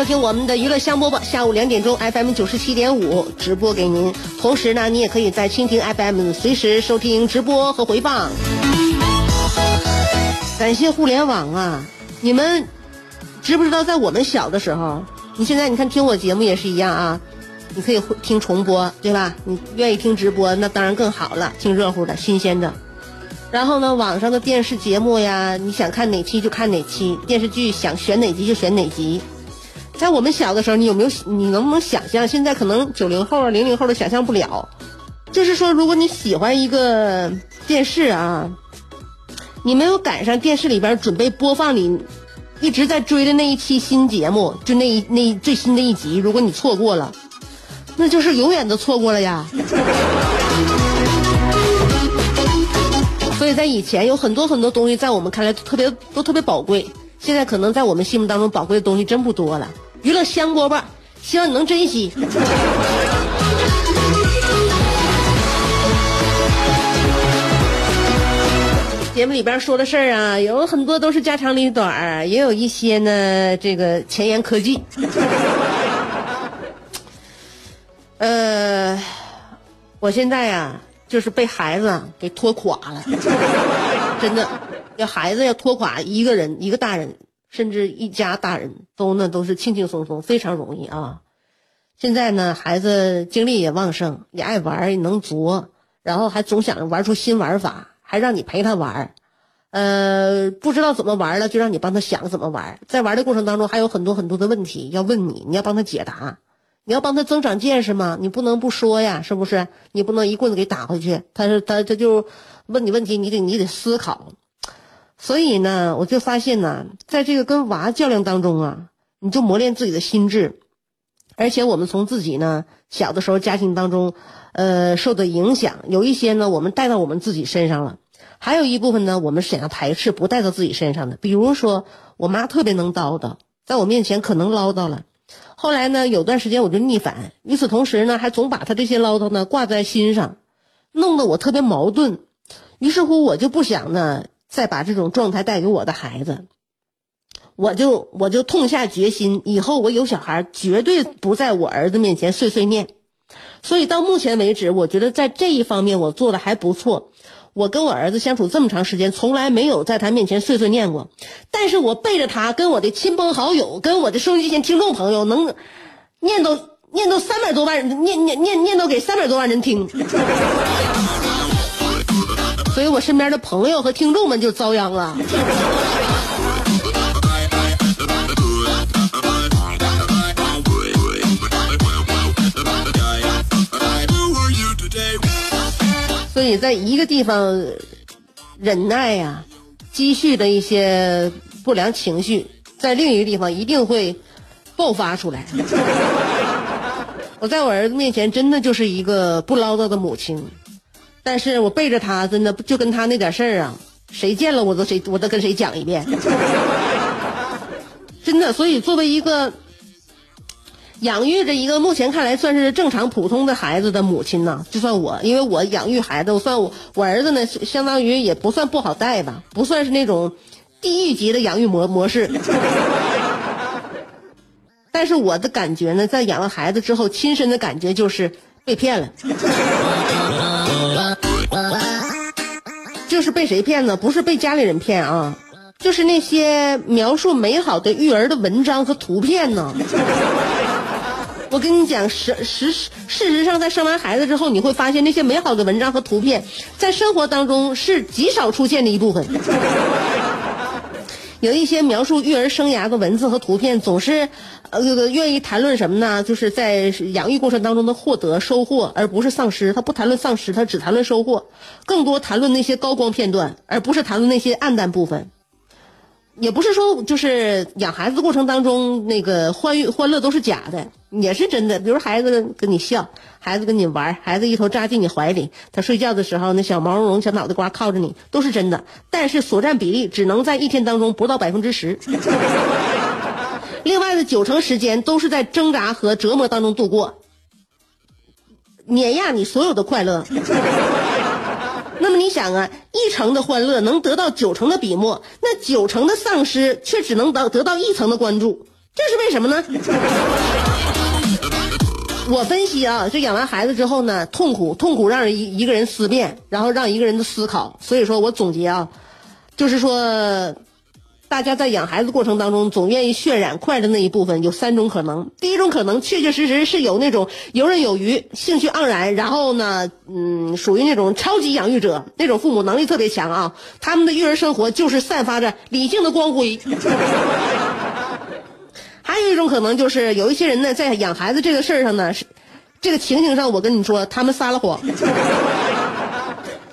收听我们的娱乐香饽饽，下午两点钟 FM 九十七点五直播给您。同时呢，你也可以在蜻蜓 FM 随时收听直播和回放。感谢互联网啊！你们知不知道，在我们小的时候，你现在你看听我节目也是一样啊，你可以听重播，对吧？你愿意听直播，那当然更好了，听热乎的、新鲜的。然后呢，网上的电视节目呀，你想看哪期就看哪期，电视剧想选哪集就选哪集。在我们小的时候，你有没有你能不能想象？现在可能九零后、零零后都想象不了。就是说，如果你喜欢一个电视啊，你没有赶上电视里边准备播放你一直在追的那一期新节目，就那一那最新的一集，如果你错过了，那就是永远都错过了呀。所以在以前有很多很多东西，在我们看来特别都特别宝贵，现在可能在我们心目当中宝贵的东西真不多了。娱乐香饽饽，希望你能珍惜。节目里边说的事儿啊，有很多都是家长里短儿，也有一些呢，这个前沿科技。呃，我现在呀，就是被孩子给拖垮了，真的，要孩子要拖垮一个人，一个大人。甚至一家大人都那都是轻轻松松，非常容易啊！现在呢，孩子精力也旺盛，也爱玩，也能琢，然后还总想着玩出新玩法，还让你陪他玩。呃，不知道怎么玩了，就让你帮他想怎么玩。在玩的过程当中，还有很多很多的问题要问你，你要帮他解答，你要帮他增长见识吗？你不能不说呀，是不是？你不能一棍子给打回去。他是他他就问你问题，你得你得思考。所以呢，我就发现呢，在这个跟娃较量当中啊，你就磨练自己的心智，而且我们从自己呢小的时候家庭当中，呃受的影响，有一些呢我们带到我们自己身上了，还有一部分呢我们想要排斥不带到自己身上的。比如说，我妈特别能叨叨，在我面前可能唠叨了，后来呢有段时间我就逆反，与此同时呢还总把她这些唠叨呢挂在心上，弄得我特别矛盾，于是乎我就不想呢。再把这种状态带给我的孩子，我就我就痛下决心，以后我有小孩绝对不在我儿子面前碎碎念。所以到目前为止，我觉得在这一方面我做的还不错。我跟我儿子相处这么长时间，从来没有在他面前碎碎念过。但是我背着他，跟我的亲朋好友，跟我的收音机前听众朋友，能念叨念叨三百多万人，念念念念叨给三百多万人听。所以我身边的朋友和听众们就遭殃了。所以在一个地方忍耐呀，积蓄的一些不良情绪，在另一个地方一定会爆发出来。我在我儿子面前真的就是一个不唠叨的母亲。但是我背着他，真的就跟他那点事儿啊，谁见了我都谁我都跟谁讲一遍，真的。所以作为一个养育着一个目前看来算是正常普通的孩子的母亲呢，就算我，因为我养育孩子，我算我我儿子呢，相当于也不算不好带吧，不算是那种地狱级的养育模模式。但是我的感觉呢，在养了孩子之后，亲身的感觉就是被骗了。是被谁骗呢？不是被家里人骗啊，就是那些描述美好的育儿的文章和图片呢。我跟你讲，实实事实上，在生完孩子之后，你会发现那些美好的文章和图片，在生活当中是极少出现的一部分。有一些描述育儿生涯的文字和图片，总是呃愿意谈论什么呢？就是在养育过程当中的获得收获，而不是丧失。他不谈论丧失，他只谈论收获，更多谈论那些高光片段，而不是谈论那些暗淡部分。也不是说就是养孩子过程当中那个欢愉欢乐都是假的，也是真的。比如孩子跟你笑，孩子跟你玩，孩子一头扎进你怀里，他睡觉的时候那小毛茸茸小脑袋瓜靠着你，都是真的。但是所占比例只能在一天当中不到百分之十，另外的九成时间都是在挣扎和折磨当中度过，碾压你所有的快乐。那么你想啊，一成的欢乐能得到九成的笔墨，那九成的丧失却只能得得到一层的关注，这是为什么呢？我分析啊，就养完孩子之后呢，痛苦痛苦让人一一个人思辨，然后让一个人的思考。所以说我总结啊，就是说。大家在养孩子过程当中，总愿意渲染快乐那一部分，有三种可能。第一种可能，确确实实是有那种游刃有余、兴趣盎然，然后呢，嗯，属于那种超级养育者，那种父母能力特别强啊。他们的育儿生活就是散发着理性的光辉。还有一种可能，就是有一些人呢，在养孩子这个事儿上呢，是这个情形上，我跟你说，他们撒了谎。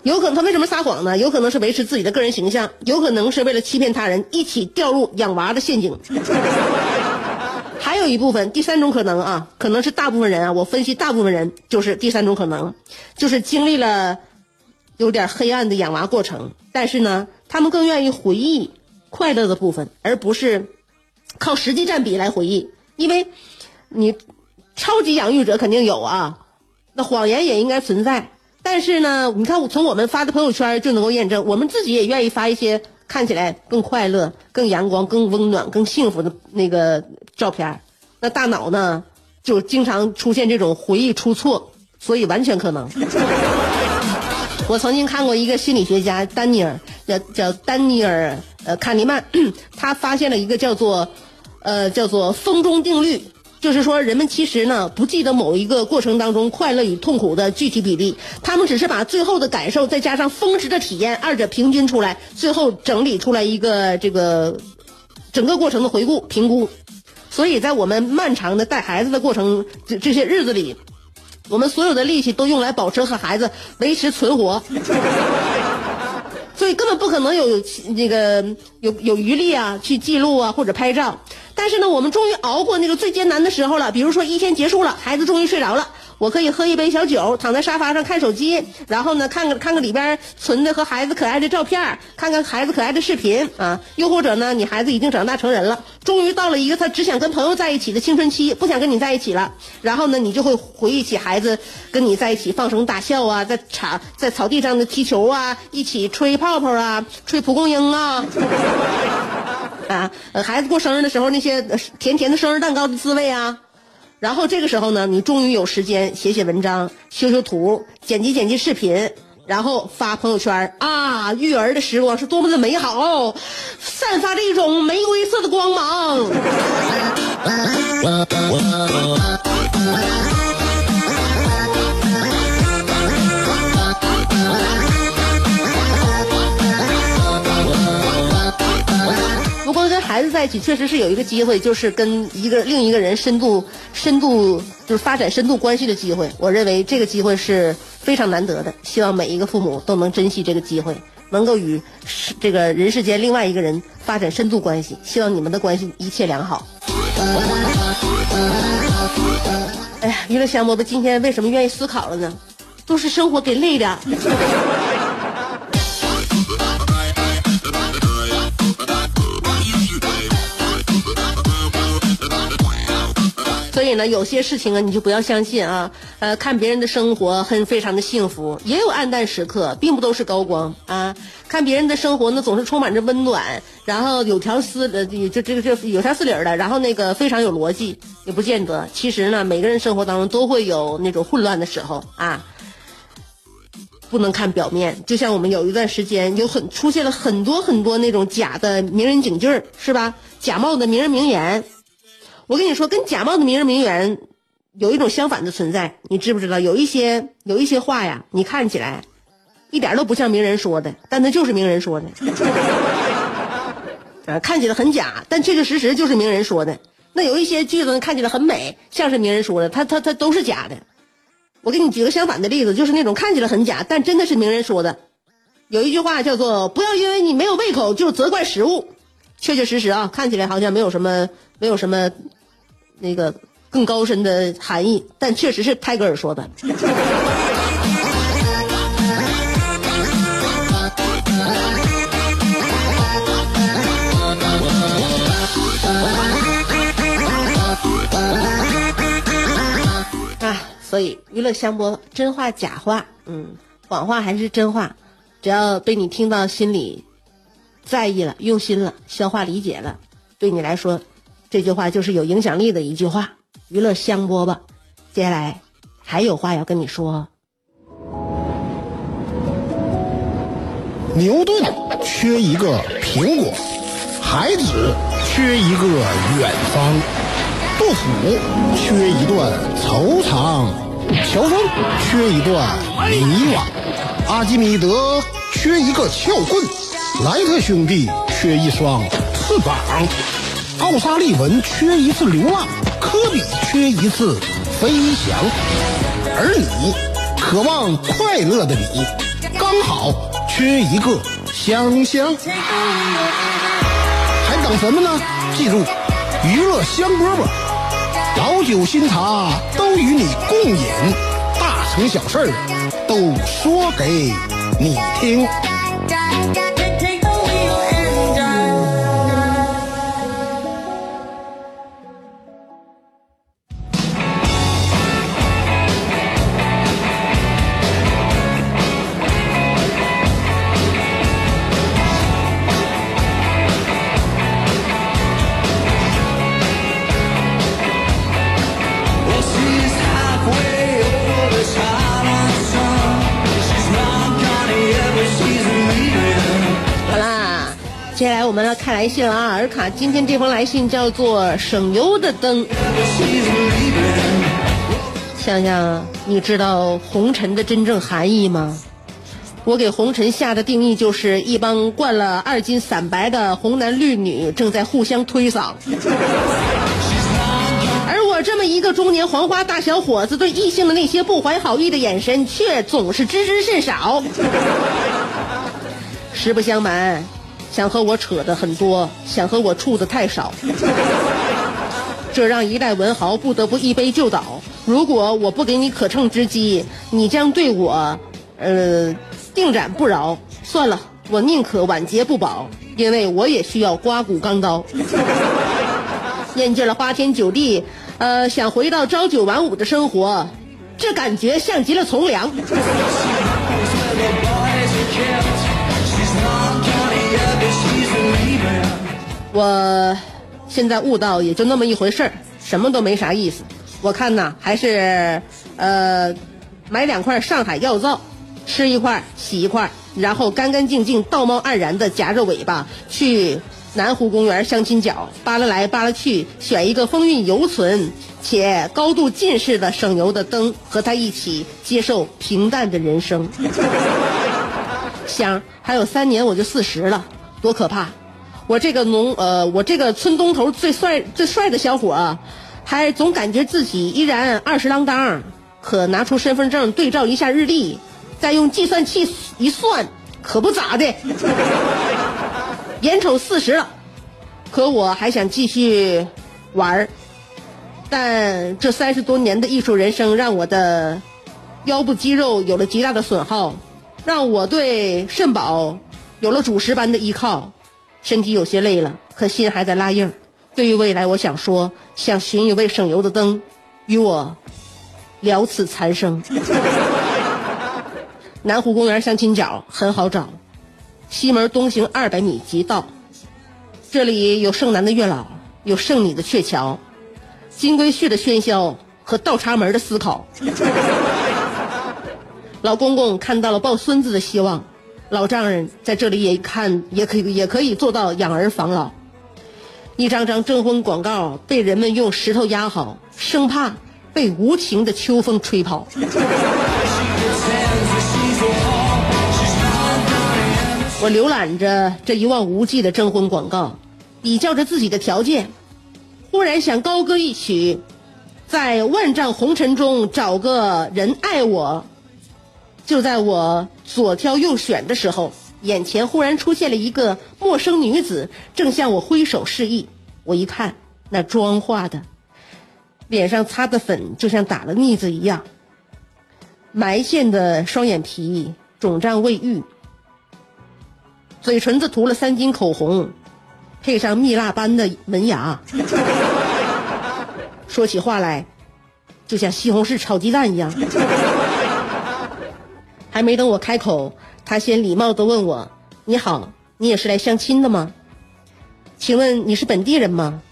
有可能他为什么撒谎呢？有可能是维持自己的个人形象，有可能是为了欺骗他人，一起掉入养娃的陷阱。还有一部分第三种可能啊，可能是大部分人啊，我分析大部分人就是第三种可能，就是经历了有点黑暗的养娃过程，但是呢，他们更愿意回忆快乐的部分，而不是靠实际占比来回忆，因为你超级养育者肯定有啊，那谎言也应该存在。但是呢，你看，从我们发的朋友圈就能够验证，我们自己也愿意发一些看起来更快乐、更阳光、更温暖、更幸福的那个照片那大脑呢，就经常出现这种回忆出错，所以完全可能。我曾经看过一个心理学家丹尼尔，叫叫丹尼尔呃卡尼曼，他发现了一个叫做呃叫做风中定律。就是说，人们其实呢不记得某一个过程当中快乐与痛苦的具体比例，他们只是把最后的感受再加上峰值的体验，二者平均出来，最后整理出来一个这个整个过程的回顾评估。所以在我们漫长的带孩子的过程这这些日子里，我们所有的力气都用来保持和孩子维持存活，所以根本不可能有那个有有余力啊去记录啊或者拍照。但是呢，我们终于熬过那个最艰难的时候了。比如说，一天结束了，孩子终于睡着了，我可以喝一杯小酒，躺在沙发上看手机，然后呢，看看看看里边存的和孩子可爱的照片，看看孩子可爱的视频啊。又或者呢，你孩子已经长大成人了，终于到了一个他只想跟朋友在一起的青春期，不想跟你在一起了。然后呢，你就会回忆起孩子跟你在一起放声大笑啊，在场在草地上的踢球啊，一起吹泡泡啊，吹蒲公英啊。啊，呃，孩子过生日的时候，那些甜甜的生日蛋糕的滋味啊，然后这个时候呢，你终于有时间写写文章、修修图、剪辑剪辑视频，然后发朋友圈啊，育儿的时光是多么的美好，散发着一种玫瑰色的光芒。孩子在一起确实是有一个机会，就是跟一个另一个人深度、深度就是发展深度关系的机会。我认为这个机会是非常难得的，希望每一个父母都能珍惜这个机会，能够与这个人世间另外一个人发展深度关系。希望你们的关系一切良好。哎呀，娱乐香饽饽今天为什么愿意思考了呢？都是生活给累的。所以呢，有些事情啊，你就不要相信啊。呃，看别人的生活很非常的幸福，也有暗淡时刻，并不都是高光啊。看别人的生活呢，总是充满着温暖，然后有条丝呃，就这个这有条丝理的，然后那个非常有逻辑，也不见得。其实呢，每个人生活当中都会有那种混乱的时候啊。不能看表面，就像我们有一段时间有很出现了很多很多那种假的名人警句儿是吧？假冒的名人名言。我跟你说，跟假冒的名人名媛有一种相反的存在，你知不知道？有一些有一些话呀，你看起来一点都不像名人说的，但那就是名人说的。啊，看起来很假，但确确实实就是名人说的。那有一些句子看起来很美，像是名人说的，他他他都是假的。我给你举个相反的例子，就是那种看起来很假，但真的是名人说的。有一句话叫做“不要因为你没有胃口就责怪食物”，确确实实啊，看起来好像没有什么没有什么那个更高深的含义，但确实是泰戈尔说的。啊，所以娱乐香饽真话假话，嗯，谎话还是真话，只要被你听到心里在意了、用心了、消化理解了，对你来说，这句话就是有影响力的一句话。娱乐香饽饽，接下来还有话要跟你说。牛顿缺一个苹果，孩子缺一个远方，杜甫缺一段惆怅，乔峰缺一段迷惘，阿基米德缺一个撬棍，莱特兄弟缺一双翅膀，奥沙利文缺一次流浪，科比缺一次飞翔，而你渴望快乐的你，刚好。缺一个香香，还等什么呢？记住，娱乐香饽饽，老酒新茶都与你共饮，大成小事都说给你听。接下来我们要看来信了啊，尔卡，今天这封来信叫做“省油的灯”。想想，你知道红尘的真正含义吗？我给红尘下的定义就是一帮灌了二斤散白的红男绿女正在互相推搡，而我这么一个中年黄花大小伙子，对异性的那些不怀好意的眼神却总是知之甚少。实不相瞒。想和我扯的很多，想和我处的太少，这让一代文豪不得不一杯就倒。如果我不给你可乘之机，你将对我，呃，定斩不饶。算了，我宁可晚节不保，因为我也需要刮骨钢刀。厌倦了花天酒地，呃，想回到朝九晚五的生活，这感觉像极了从良。我现在悟到，也就那么一回事儿，什么都没啥意思。我看呐，还是呃，买两块上海药皂，吃一块，洗一块，然后干干净净、道貌岸然的夹着尾巴去南湖公园相亲角，扒拉来扒拉去，选一个风韵犹存且高度近视的省油的灯，和他一起接受平淡的人生。香，还有三年我就四十了，多可怕！我这个农呃，我这个村东头最帅最帅的小伙，还总感觉自己依然二十郎当。可拿出身份证对照一下日历，再用计算器一算，可不咋的。眼瞅四十了，可我还想继续玩儿。但这三十多年的艺术人生，让我的腰部肌肉有了极大的损耗，让我对肾宝有了主食般的依靠。身体有些累了，可心还在拉硬。对于未来，我想说，想寻一位省油的灯，与我了此残生。南湖公园相亲角很好找，西门东行二百米即到。这里有剩男的月老，有剩女的鹊桥，金龟婿的喧嚣和倒插门的思考。老公公看到了抱孙子的希望。老丈人在这里也看，也可以也可以做到养儿防老。一张张征婚广告被人们用石头压好，生怕被无情的秋风吹跑。我浏览着这一望无际的征婚广告，比较着自己的条件，忽然想高歌一曲，在万丈红尘中找个人爱我。就在我左挑右选的时候，眼前忽然出现了一个陌生女子，正向我挥手示意。我一看，那妆化的，脸上擦的粉就像打了腻子一样，埋线的双眼皮肿胀未愈，嘴唇子涂了三斤口红，配上蜜蜡般的门牙，说起话来就像西红柿炒鸡蛋一样。还没等我开口，他先礼貌的问我：“你好，你也是来相亲的吗？请问你是本地人吗？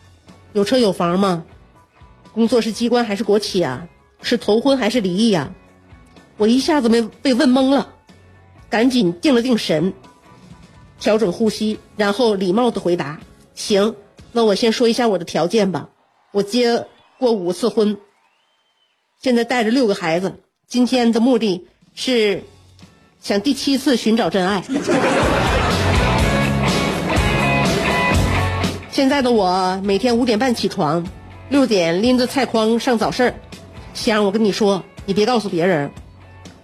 有车有房吗？工作是机关还是国企啊？是头婚还是离异呀？”我一下子没被问懵了，赶紧定了定神，调整呼吸，然后礼貌的回答：“行，那我先说一下我的条件吧。我结过五次婚，现在带着六个孩子。今天的目的。”是想第七次寻找真爱。现在的我每天五点半起床，六点拎着菜筐上早市。香，我跟你说，你别告诉别人，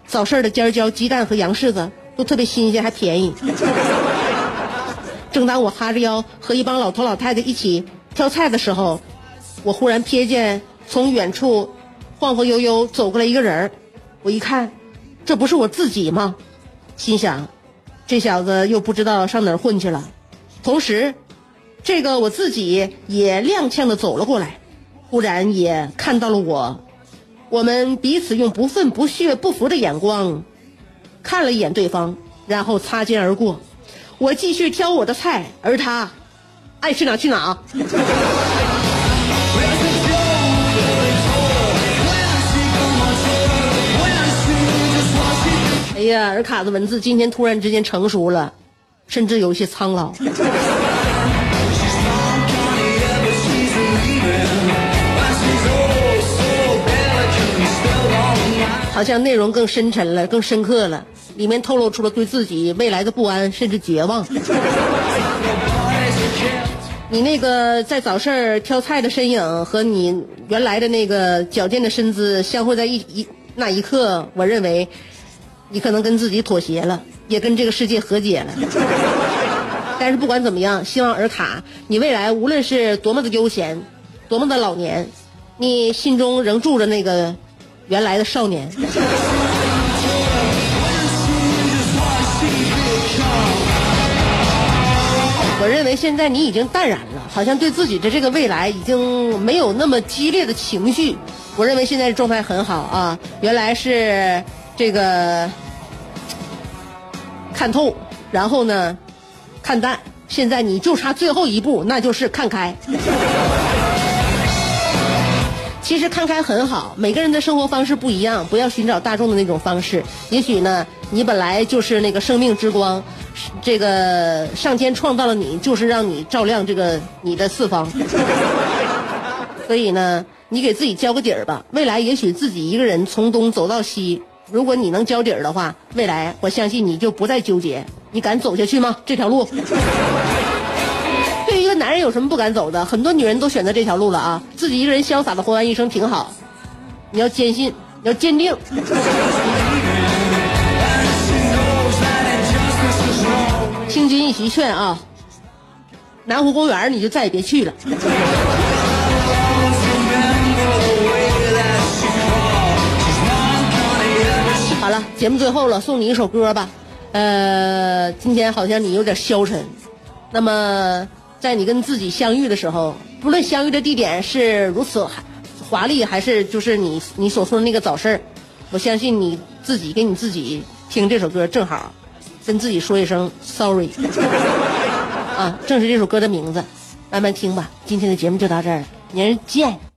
早市的尖椒、鸡蛋和羊柿子都特别新鲜，还便宜。正当我哈着腰和一帮老头老太太一起挑菜的时候，我忽然瞥见从远处晃晃悠悠走过来一个人儿，我一看。这不是我自己吗？心想，这小子又不知道上哪儿混去了。同时，这个我自己也踉跄的走了过来，忽然也看到了我。我们彼此用不愤不屑不服的眼光看了一眼对方，然后擦肩而过。我继续挑我的菜，而他爱去哪去哪。哎呀，尔卡的文字今天突然之间成熟了，甚至有些苍老，好像内容更深沉了，更深刻了，里面透露出了对自己未来的不安，甚至绝望。你那个在早市挑菜的身影和你原来的那个矫健的身姿相会在一一那一刻，我认为。你可能跟自己妥协了，也跟这个世界和解了。但是不管怎么样，希望尔卡，你未来无论是多么的悠闲，多么的老年，你心中仍住着那个原来的少年。我认为现在你已经淡然了，好像对自己的这个未来已经没有那么激烈的情绪。我认为现在的状态很好啊，原来是。这个看透，然后呢，看淡。现在你就差最后一步，那就是看开。其实看开很好，每个人的生活方式不一样，不要寻找大众的那种方式。也许呢，你本来就是那个生命之光，这个上天创造了你，就是让你照亮这个你的四方。所以呢，你给自己交个底儿吧。未来也许自己一个人从东走到西。如果你能交底儿的话，未来我相信你就不再纠结。你敢走下去吗？这条路，对于一个男人有什么不敢走的？很多女人都选择这条路了啊！自己一个人潇洒的活完一生挺好。你要坚信，你要坚定。听君一席劝啊，南湖公园你就再也别去了。节目最后了，送你一首歌吧。呃，今天好像你有点消沉。那么，在你跟自己相遇的时候，不论相遇的地点是如此华丽，还是就是你你所说的那个早市我相信你自己给你自己听这首歌，正好跟自己说一声 sorry。啊，正是这首歌的名字，慢慢听吧。今天的节目就到这儿，明儿见。